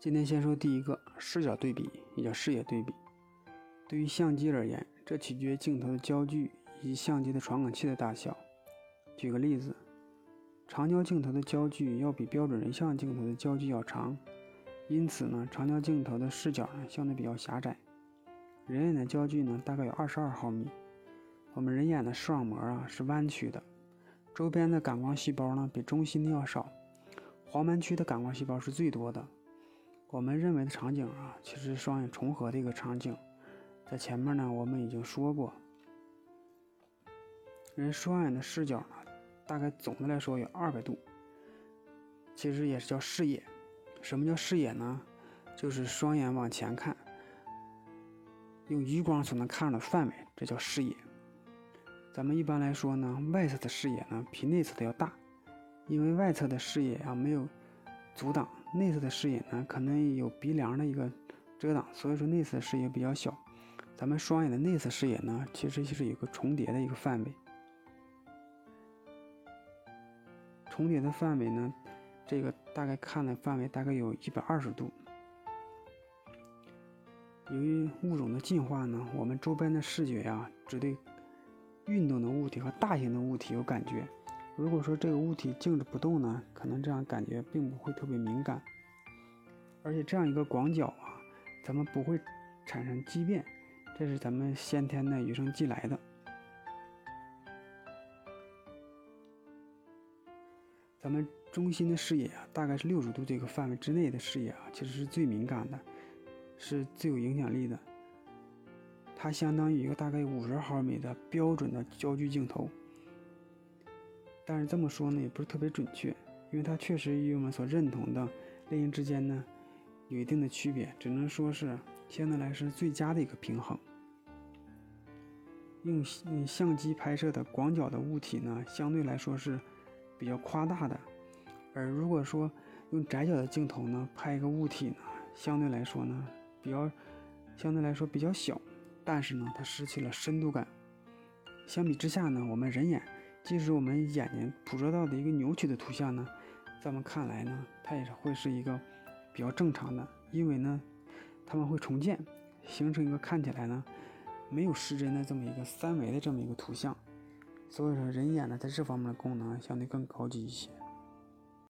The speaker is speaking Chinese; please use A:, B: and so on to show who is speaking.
A: 今天先说第一个视角对比，也叫视野对比。对于相机而言，这取决于镜头的焦距以及相机的传感器的大小。举个例子，长焦镜头的焦距要比标准人像镜头的焦距要长，因此呢，长焦镜头的视角呢相对比较狭窄。人眼的焦距呢大概有二十二毫米。我们人眼的视网膜啊是弯曲的，周边的感光细胞呢比中心的要少，黄斑区的感光细胞是最多的。我们认为的场景啊，其实是双眼重合的一个场景，在前面呢，我们已经说过，人双眼的视角呢，大概总的来说有二百度，其实也是叫视野。什么叫视野呢？就是双眼往前看，用余光所能看到的范围，这叫视野。咱们一般来说呢，外侧的视野呢比内侧的要大，因为外侧的视野啊没有阻挡。内侧的视野呢，可能有鼻梁的一个遮挡，所以说内侧视野比较小。咱们双眼的内侧视野呢，其实就是有个重叠的一个范围。重叠的范围呢，这个大概看的范围大概有一百二十度。由于物种的进化呢，我们周边的视觉呀，只对运动的物体和大型的物体有感觉。如果说这个物体静止不动呢，可能这样感觉并不会特别敏感，而且这样一个广角啊，咱们不会产生畸变，这是咱们先天的与生俱来的。咱们中心的视野啊，大概是六十度这个范围之内的视野啊，其实是最敏感的，是最有影响力的。它相当于一个大概五十毫米的标准的焦距镜头。但是这么说呢，也不是特别准确，因为它确实与我们所认同的类型之间呢有一定的区别，只能说是相对来说最佳的一个平衡。用相机拍摄的广角的物体呢，相对来说是比较夸大的，而如果说用窄角的镜头呢拍一个物体呢，相对来说呢比较相对来说比较小，但是呢它失去了深度感。相比之下呢，我们人眼。即使我们眼睛捕捉到的一个扭曲的图像呢，在我们看来呢，它也是会是一个比较正常的，因为呢，它们会重建，形成一个看起来呢没有失真的这么一个三维的这么一个图像，所以说人眼呢在这方面的功能相对更高级一些。